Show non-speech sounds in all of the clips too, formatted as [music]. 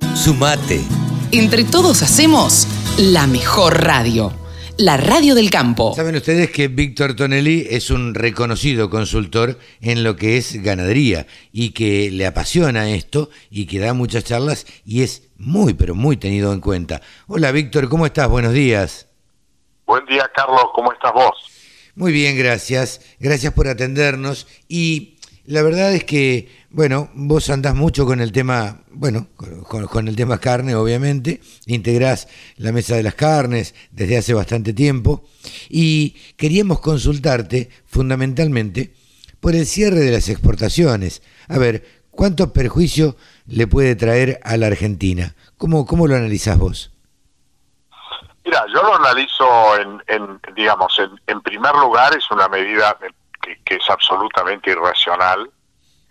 Sumate. Entre todos hacemos la mejor radio. La radio del campo. Saben ustedes que Víctor Tonelli es un reconocido consultor en lo que es ganadería y que le apasiona esto y que da muchas charlas y es muy, pero muy tenido en cuenta. Hola Víctor, ¿cómo estás? Buenos días. Buen día Carlos, ¿cómo estás vos? Muy bien, gracias. Gracias por atendernos y la verdad es que, bueno, vos andás mucho con el tema, bueno, con, el tema carne, obviamente, integrás la mesa de las carnes desde hace bastante tiempo y queríamos consultarte fundamentalmente por el cierre de las exportaciones. A ver, ¿cuánto perjuicio le puede traer a la Argentina? ¿Cómo, cómo lo analizás vos? Mira, yo lo analizo en, en digamos, en, en primer lugar es una medida que, es absolutamente irracional,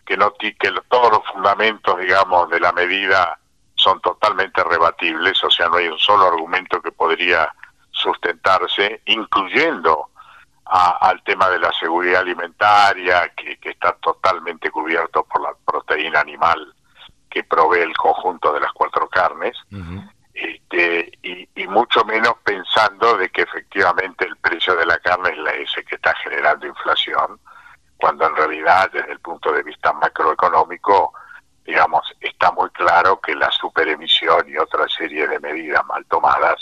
que no que todos los fundamentos, digamos, de la medida son totalmente rebatibles, o sea, no hay un solo argumento que podría sustentarse, incluyendo al tema de la seguridad alimentaria, que, está totalmente cubierto por la proteína animal que provee el conjunto de las cuatro carnes este, y, mucho menos pensando de que efectivamente el precio de la carne es la ese que está generando inflación, cuando en realidad desde el punto de vista macroeconómico, digamos, está muy claro que la superemisión y otra serie de medidas mal tomadas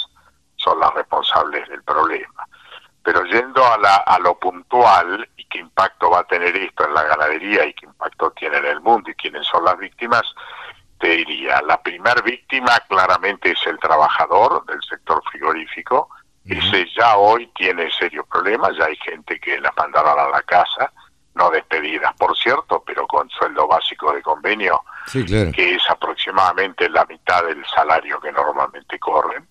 son las responsables del problema. Pero yendo a, la, a lo puntual y qué impacto va a tener esto en la ganadería y qué impacto tiene en el mundo y quiénes son las víctimas, te diría, la primer víctima claramente es el trabajador del sector frigorífico, ese ya hoy tiene serios problemas, ya hay gente que la mandaron a la casa, no despedidas por cierto, pero con sueldo básico de convenio, que es aproximadamente la mitad del salario que normalmente corren,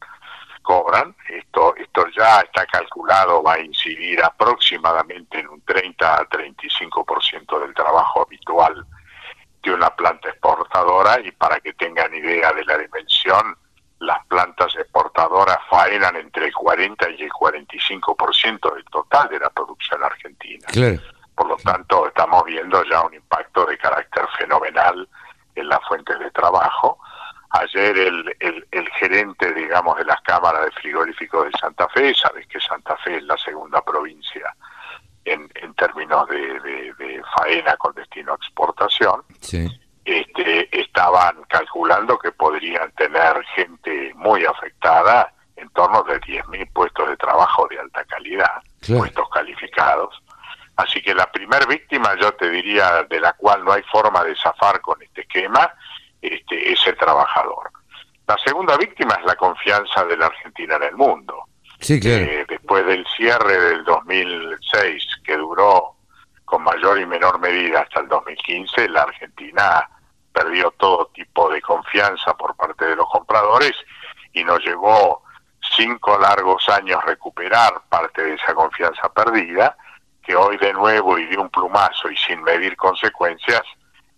cobran. Esto, esto ya está calculado, va a incidir aproximadamente en un 30 a 35% del trabajo habitual de una planta exportadora y para que tengan idea de la dimensión, las plantas exportadoras faenan entre el 40 y el 45% del total de la producción argentina. Por lo tanto, estamos viendo ya un impacto de carácter fenomenal en las fuentes de trabajo. Ayer el, el, gerente, digamos, de las cámaras de frigoríficos de Santa Fe, sabes que Santa Fe es la segunda provincia en, en términos de, de, faena con destino a exportación, este, estaban calculando que podrían tener gente muy afectada, en torno de 10.000 puestos de trabajo de alta calidad, puestos calificados. Así que la primer víctima, yo te diría, de la cual no hay forma de zafar con este esquema, este, es el trabajador. La segunda víctima es la confianza de la Argentina en el mundo. Sí, eh, después del cierre del 2006, que duró con mayor y menor medida hasta el 2015, la Argentina perdió todo tipo de confianza por parte de los compradores y nos llevó cinco largos años recuperar parte de esa confianza perdida, que hoy de nuevo y de un plumazo y sin medir consecuencias,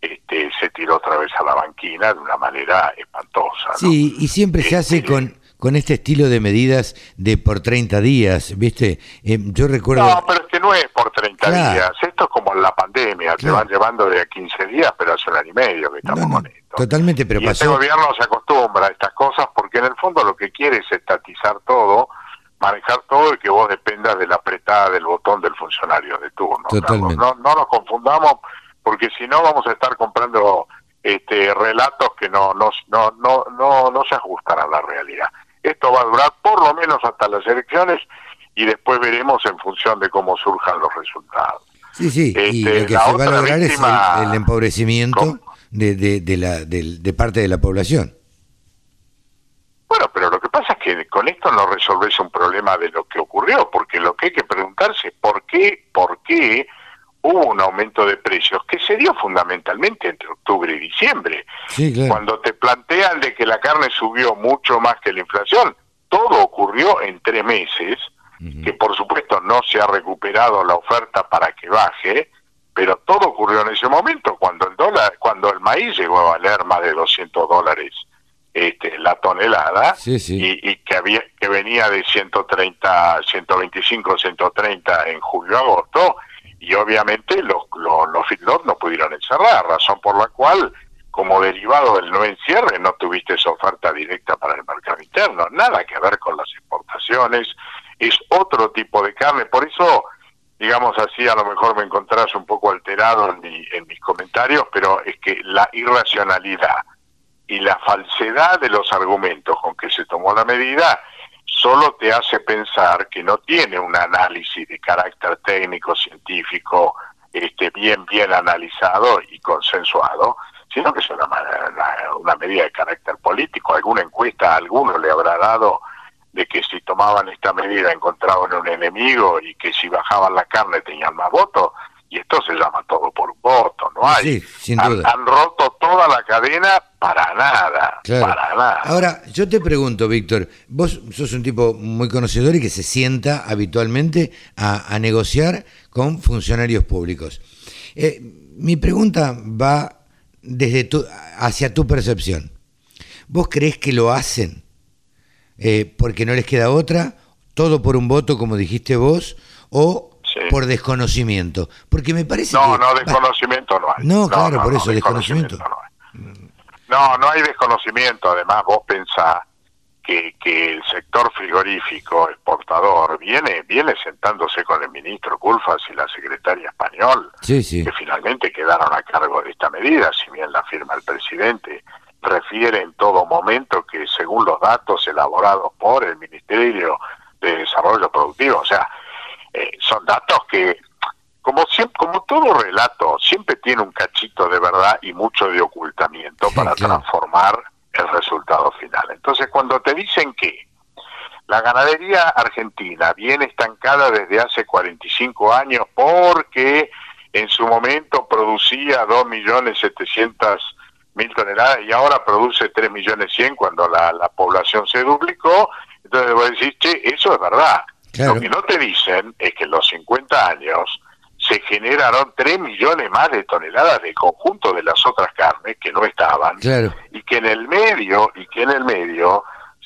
este, se tiró otra vez a la banquina de una manera espantosa. Sí, y siempre se hace este, con con este estilo de medidas de por 30 días, ¿viste? Eh, yo recuerdo... No, pero es que no es por 30 días, esto es como la pandemia, te van llevando de a 15 días, pero hace un año y medio que estamos con esto. Totalmente, pero y este gobierno se acostumbra a estas cosas porque en el fondo lo que quiere es estatizar todo, manejar todo y que vos dependas de la apretada del botón del funcionario de turno. Totalmente. No, no nos confundamos porque si no vamos a estar comprando este relatos que no no no no no, no se ajustan a la realidad. Esto va a durar por lo menos hasta las elecciones y después veremos en función de cómo surjan los resultados. Sí, sí, y este, lo que se va a lograr es el, empobrecimiento de, de, la, de, parte de la población. Bueno, pero lo que con esto no resolves un problema de lo que ocurrió, porque lo que hay que preguntarse es por qué, por qué hubo un aumento de precios que se dio fundamentalmente entre octubre y diciembre. Cuando te plantean de que la carne subió mucho más que la inflación, todo ocurrió en tres meses, que por supuesto no se ha recuperado la oferta para que baje, pero todo ocurrió en ese momento, cuando el dólar, cuando el maíz llegó a valer más de 200 dólares este, la tonelada Y, y, que había que venía de 130, 125, 130 en julio agosto y obviamente los, los, los no pudieron encerrar, razón por la cual como derivado del no encierre no tuviste esa oferta directa para el mercado interno, nada que ver con las exportaciones, es otro tipo de carne, por eso, digamos así, a lo mejor me encontrás un poco alterado en, en mis comentarios, pero es que la irracionalidad y la falsedad de los argumentos con que se tomó la medida solo te hace pensar que no tiene un análisis de carácter técnico, científico, este, bien, bien analizado y consensuado, sino que es una, una, medida de carácter político. Alguna encuesta a alguno le habrá dado de que si tomaban esta medida encontraban un enemigo y que si bajaban la carne tenían más votos, y esto se llama todo por voto, no hay. Han, roto toda la cadena para nada, para nada. Ahora, yo te pregunto, Víctor, vos sos un tipo muy conocedor y que se sienta habitualmente a, negociar con funcionarios públicos. Eh, mi pregunta va desde tu, hacia tu percepción. ¿Vos crees que lo hacen eh, porque no les queda otra? ¿Todo por un voto, como dijiste vos? ¿O por desconocimiento. Porque me parece no, No, desconocimiento no hay. No, claro, por eso, desconocimiento. no, no, hay desconocimiento. Además, vos pensás que, que el sector frigorífico exportador viene viene sentándose con el ministro Culfas y la secretaria español, sí, sí. que finalmente quedaron a cargo de esta medida, si bien la firma el presidente refiere en todo momento que según los datos elaborados por el Ministerio de Desarrollo Productivo, o sea, eh, son datos que, como, siempre, como todo relato, siempre tiene un cachito de verdad y mucho de ocultamiento para transformar el resultado final. Entonces, cuando te dicen que la ganadería argentina viene estancada desde hace 45 años porque en su momento producía 2.700.000 toneladas y ahora produce 3.100.000 cuando la, la población se duplicó, entonces vos decís, che, eso es verdad. Lo que no te dicen es que en los 50 años se generaron 3 millones más de toneladas de conjunto de las otras carnes que no estaban y que en el medio y que en el medio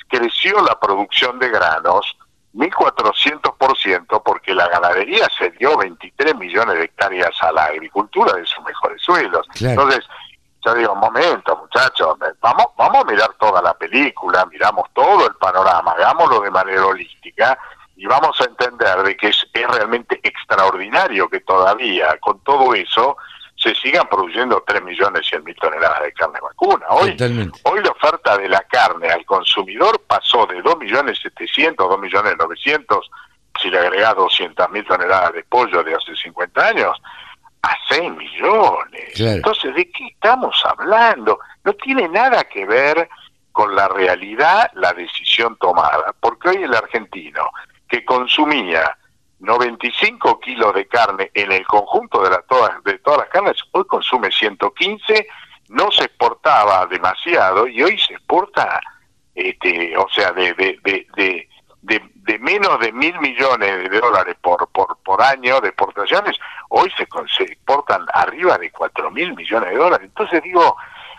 creció la producción de granos 1400% porque la ganadería se dio 23 millones de hectáreas a la agricultura de sus mejores suelos. Entonces, yo digo, un momento, muchachos, vamos, vamos a mirar toda la película, miramos todo el panorama, hagámoslo de manera holística y vamos a entender de que es, realmente extraordinario que todavía con todo eso se sigan produciendo 3 millones 100 mil toneladas de carne vacuna. Hoy, hoy la oferta de la carne al consumidor pasó de 2 millones 700, 2 millones 900, si le agregás 200 mil toneladas de pollo de hace 50 años, a 6 millones. Entonces, ¿de qué estamos hablando? No tiene nada que ver con la realidad la decisión tomada, porque hoy el argentino que consumía 95 kilos de carne en el conjunto de, la, todas, de todas las carnes, hoy consume 115, no se exportaba demasiado y hoy se exporta, este, o sea, de, de, de, de, menos de mil millones de dólares por, por, por año de exportaciones, hoy se, se exportan arriba de cuatro mil millones de dólares. Entonces digo,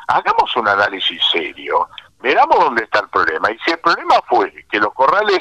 hagamos un análisis serio, veramos dónde está el problema. Y si el problema fue que los corrales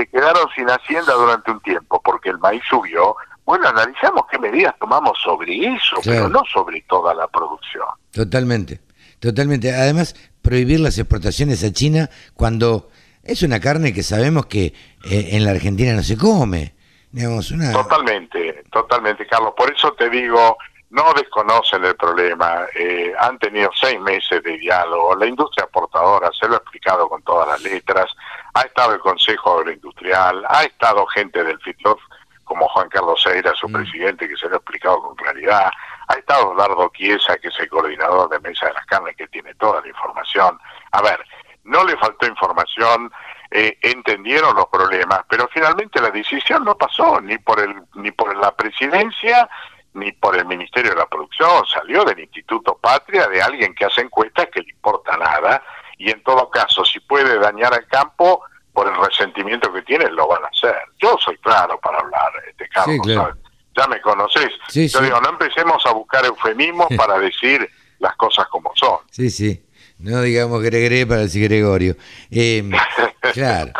se quedaron sin hacienda durante un tiempo porque el maíz subió, bueno, analizamos qué medidas tomamos sobre eso, pero no sobre toda la producción. Totalmente, totalmente. Además, prohibir las exportaciones a China cuando es una carne que sabemos que eh, en la Argentina no se come. Digamos, una... Totalmente, totalmente, Carlos. Por eso te digo, no desconocen el problema, eh, han tenido seis meses de diálogo, la industria exportadora se lo ha explicado con todas las letras, ha estado el Consejo Agroindustrial, ha estado gente del FITLOF como Juan Carlos Seira, su mm. presidente, que se lo ha explicado con claridad, ha estado Dardo Chiesa, que es el coordinador de Mesa de las Carnes, que tiene toda la información. A ver, no le faltó información, eh, entendieron los problemas, pero finalmente la decisión no pasó ni por el ni por la presidencia ni por el Ministerio de la Producción, salió del Instituto Patria de alguien que hace encuestas que le importa nada y en todo caso, si puede dañar al campo por el resentimiento que tiene, lo van a hacer. Yo soy claro para hablar, este Carlos, ya me conoces. Yo digo, no empecemos a buscar eufemismos [laughs] para decir las cosas como son. Sí, sí. No digamos Gregre para decir Gregorio. Eh, [laughs] claro.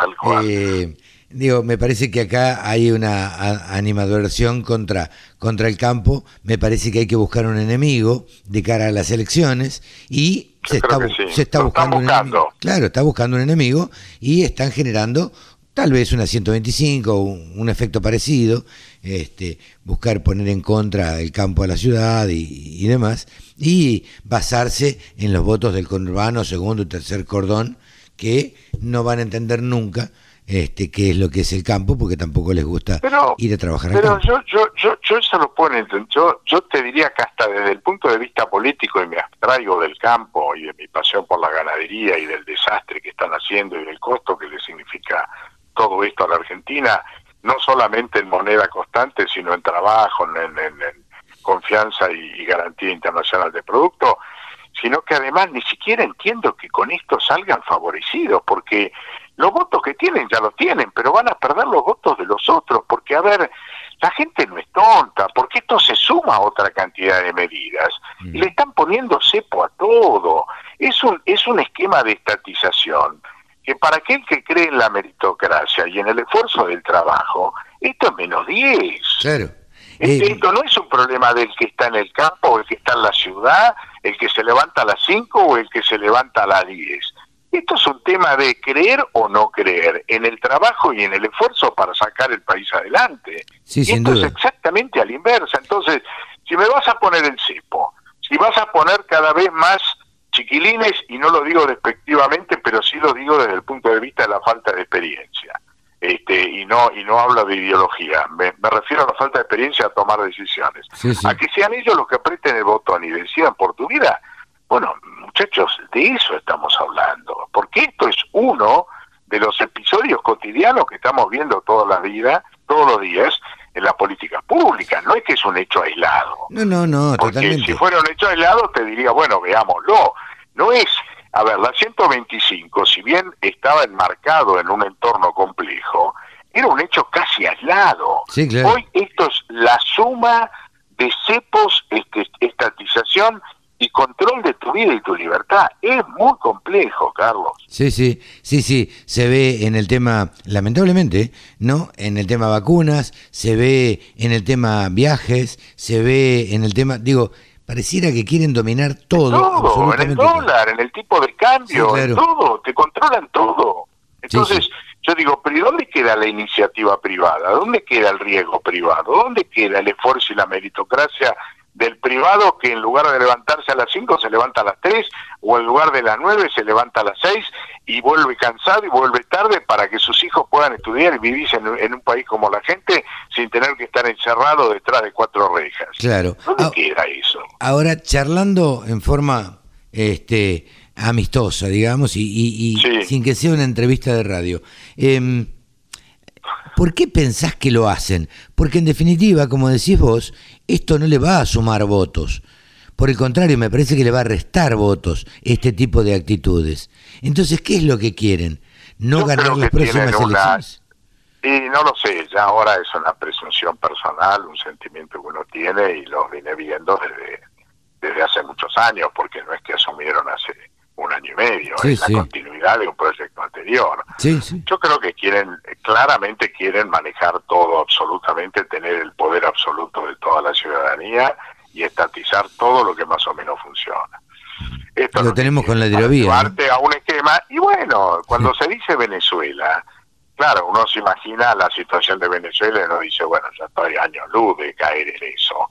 Eh, digo, me parece que acá hay una animadversión contra, contra el campo, me parece que hay que buscar un enemigo de cara a las elecciones y se está, se está, buscando, un enemigo. Claro, está buscando un enemigo y están generando tal vez una 125, un, un efecto parecido, este, buscar poner en contra el campo a la ciudad y, demás, y basarse en los votos del conurbano, segundo y tercer cordón, que no van a entender nunca este, qué es lo que es el campo, porque tampoco les gusta ir a trabajar. Pero yo, yo, yo, yo eso lo puedo entender. Yo, yo te diría que hasta desde el punto de vista político, y me abstraigo del campo y de mi pasión por la ganadería y del desastre que están haciendo y del costo que le significa todo esto a la Argentina, no solamente en moneda constante, sino en trabajo, en, confianza y, garantía internacional de producto, sino que además ni siquiera entiendo que con esto salgan favorecidos, porque los votos que tienen ya los tienen, pero van a perder los votos de los otros, porque a ver, la gente no es tonta, porque esto se suma a otra cantidad de medidas, y mm. le están poniendo cepo a todo, es un, es un esquema de estatización que para aquel que cree en la meritocracia y en el esfuerzo del trabajo, esto es menos 10. Claro. Eh, esto no es un problema del que está en el campo, o el que está en la ciudad, el que se levanta a las 5 o el que se levanta a las 10. Esto es un tema de creer o no creer en el trabajo y en el esfuerzo para sacar el país adelante. Sí, y esto es exactamente a la inversa. Entonces, si me vas a poner el cepo, si vas a poner cada vez más chiquilines, y no lo digo despectivamente, pero sí lo digo desde el punto de vista de la falta de experiencia. Este, y no y no hablo de ideología, me, refiero a la falta de experiencia a tomar decisiones. A que sean ellos los que aprieten el botón y decidan por tu vida. Bueno, muchachos, de eso estamos hablando, porque esto es uno de los episodios cotidianos que estamos viendo toda la vida, todos los días, en la política pública, no es que es un hecho aislado. No, no, no, Porque si fuera un hecho aislado te diría, bueno, veámoslo. No es, a ver, la 125, si bien estaba enmarcado en un entorno complejo, era un hecho casi aislado. Hoy esto es la suma de cepos, este, estatización y control de tu vida y tu libertad. Es muy complejo, Carlos. Sí, sí, sí, sí. Se ve en el tema, lamentablemente, ¿no? En el tema vacunas, se ve en el tema viajes, se ve en el tema, digo, pareciera que quieren dominar todo. Todo, en el dólar, en el tipo de cambio, en todo, te controlan todo. Entonces, yo digo, pero ¿y dónde queda la iniciativa privada? ¿Dónde queda el riesgo privado? ¿Dónde queda el esfuerzo y la meritocracia del privado que en lugar de levantarse a las 5 se levanta a las 3 o en lugar de las 9 se levanta a las 6 y vuelve cansado y vuelve tarde para que sus hijos puedan estudiar y vivir en, un país como la gente sin tener que estar encerrado detrás de cuatro rejas. Claro. ¿Dónde ah, queda eso? Ahora, charlando en forma este amistosa, digamos, y, sin que sea una entrevista de radio. Eh, ¿Por qué pensás que lo hacen? Porque en definitiva, como decís vos, esto no le va a sumar votos. Por el contrario, me parece que le va a restar votos este tipo de actitudes. Entonces, ¿qué es lo que quieren? ¿No ganar las próximas elecciones? Y no lo sé, ya ahora es una presunción personal, un sentimiento que uno tiene y lo viene viendo desde, desde hace muchos años, porque no es que asumieron hace un año y medio, es la continuidad de un proyecto anterior. Yo creo que quieren, claramente quieren manejar todo absolutamente, tener el poder absoluto de toda la ciudadanía y estatizar todo lo que más o menos funciona. Esto lo tenemos con la hidrovía. a un esquema, y bueno, cuando se dice Venezuela, claro, uno se imagina la situación de Venezuela y uno dice, bueno, ya estoy años luz de caer en eso.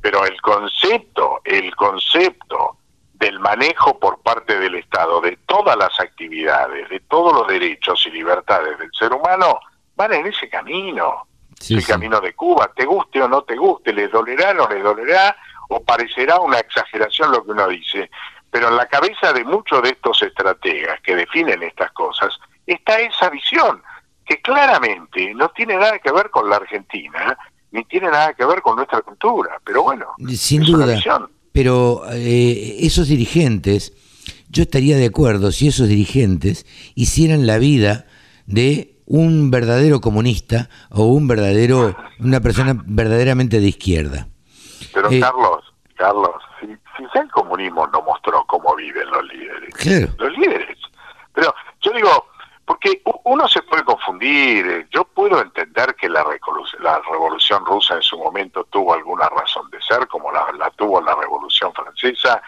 Pero el concepto, el concepto del manejo por parte del Estado de todas las actividades, de todos los derechos y libertades del ser humano, van en ese camino. el camino de Cuba, te guste o no te guste, les dolerá o no les dolerá, o parecerá una exageración lo que uno dice, pero en la cabeza de muchos de estos estrategas que definen estas cosas está esa visión, que claramente no tiene nada que ver con la Argentina, ni tiene nada que ver con nuestra cultura, pero bueno, sin duda pero eh, esos dirigentes, yo estaría de acuerdo si esos dirigentes hicieran la vida de un verdadero comunista o un verdadero, una persona verdaderamente de izquierda. Pero eh, Carlos, Carlos, si, si el comunismo no mostró cómo viven los líderes, los líderes. Pero yo digo, porque uno se puede confundir, yo puedo entender que la, la revolución rusa en su momento tuvo alguna razón de ser, como la, tuvo la revolución francesa,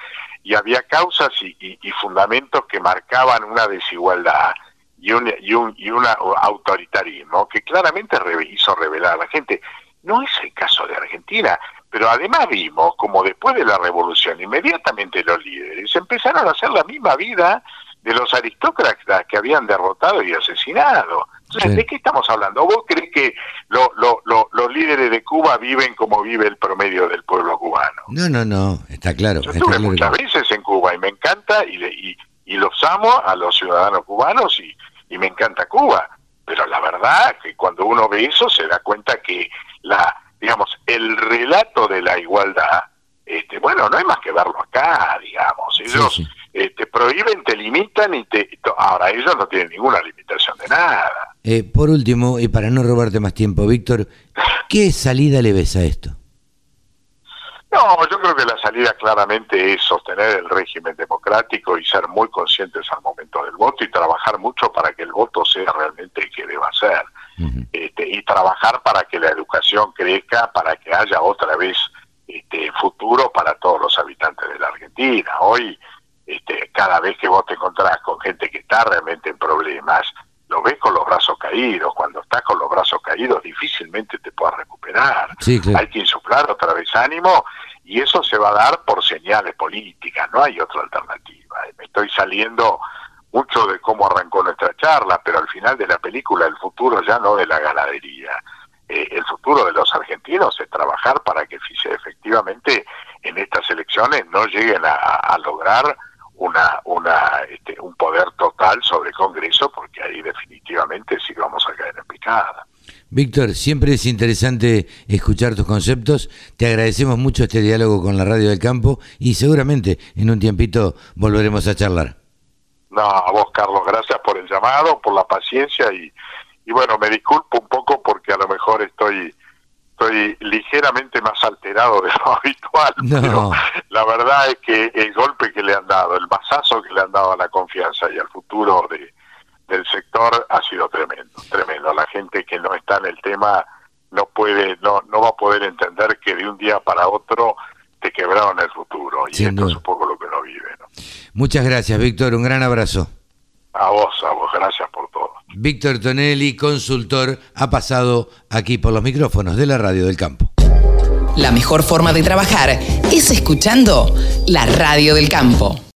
y había causas y, fundamentos que marcaban una desigualdad y un, y un, y un autoritarismo que claramente hizo revelar a la gente. No es el caso de Argentina, pero además vimos como después de la revolución, inmediatamente los líderes empezaron a hacer la misma vida de los aristócratas que habían derrotado y asesinado. Entonces, ¿de qué estamos hablando? ¿Vos crees que los líderes de Cuba viven como vive el promedio del pueblo cubano? No, no, no, está claro. Yo estuve muchas veces en Cuba y me encanta y, y, y los amo a los ciudadanos cubanos y, y me encanta Cuba. Pero la verdad que cuando uno ve eso se da cuenta que la, digamos, el relato de la igualdad, este, bueno, no hay más que verlo acá, digamos. Ellos eh, te prohíben, te limitan y te... Ahora, ellos no tienen ninguna limitación de nada. Eh, por último, y para no robarte más tiempo, Víctor, ¿qué salida le ves a esto? No, yo creo que la salida claramente es sostener el régimen democrático y ser muy conscientes al momento del voto y trabajar mucho para que el voto sea realmente el que deba ser. este, y trabajar para que la educación crezca, para que haya otra vez este, futuro para todos los habitantes de la Argentina. Hoy cada vez que vos te encontrás con gente que está realmente en problemas, lo ves con los brazos caídos. Cuando estás con los brazos caídos, difícilmente te puedas recuperar. Hay que insuflar otra vez ánimo y eso se va a dar por señales políticas, no hay otra alternativa. Me estoy saliendo mucho de cómo arrancó nuestra charla, pero al final de la película el futuro ya no de la ganadería. Eh, el futuro de los argentinos es trabajar para que efectivamente en estas elecciones no lleguen a lograr una, una, este, un poder total sobre el Congreso, porque ahí definitivamente sí vamos a caer en picada. Víctor, siempre es interesante escuchar tus conceptos. Te agradecemos mucho este diálogo con la Radio del Campo y seguramente en un tiempito volveremos a charlar. No, a vos, Carlos, gracias por el llamado, por la paciencia y, y bueno, me disculpo un poco porque a lo mejor estoy estoy ligeramente más alterado de lo [laughs] habitual, pero la verdad es que el golpe le han dado, el masazo que le han dado a la confianza y al futuro de, del sector ha sido tremendo, tremendo. La gente que no está en el tema no puede, no, no va a poder entender que de un día para otro te quebraron el futuro y esto es un poco lo que uno vive. Muchas gracias, Víctor, un gran abrazo. A vos, a vos, gracias por todo. Víctor Tonelli, consultor, ha pasado aquí por los micrófonos de la Radio del Campo. La mejor forma de trabajar es escuchando la Radio del Campo.